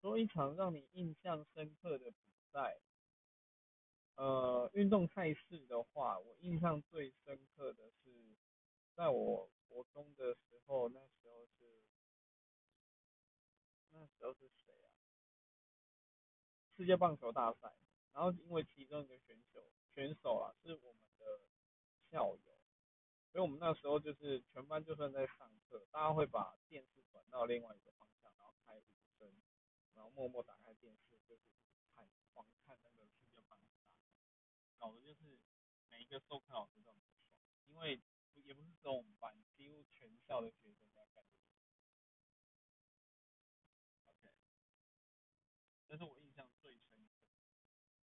说一场让你印象深刻的比赛，呃，运动赛事的话，我印象最深刻的是，在我国中的时候，那时候是，那时候是谁啊？世界棒球大赛，然后因为其中一个选手选手啊是我们的校友，所以我们那时候就是全班就算在上课，大家会把电视转到另外一个方向，然后开五声。然后默默打开电视，就是看狂看那个世界棒球大赛，搞的就是每一个授课老师都很爽，因为也不是只有我们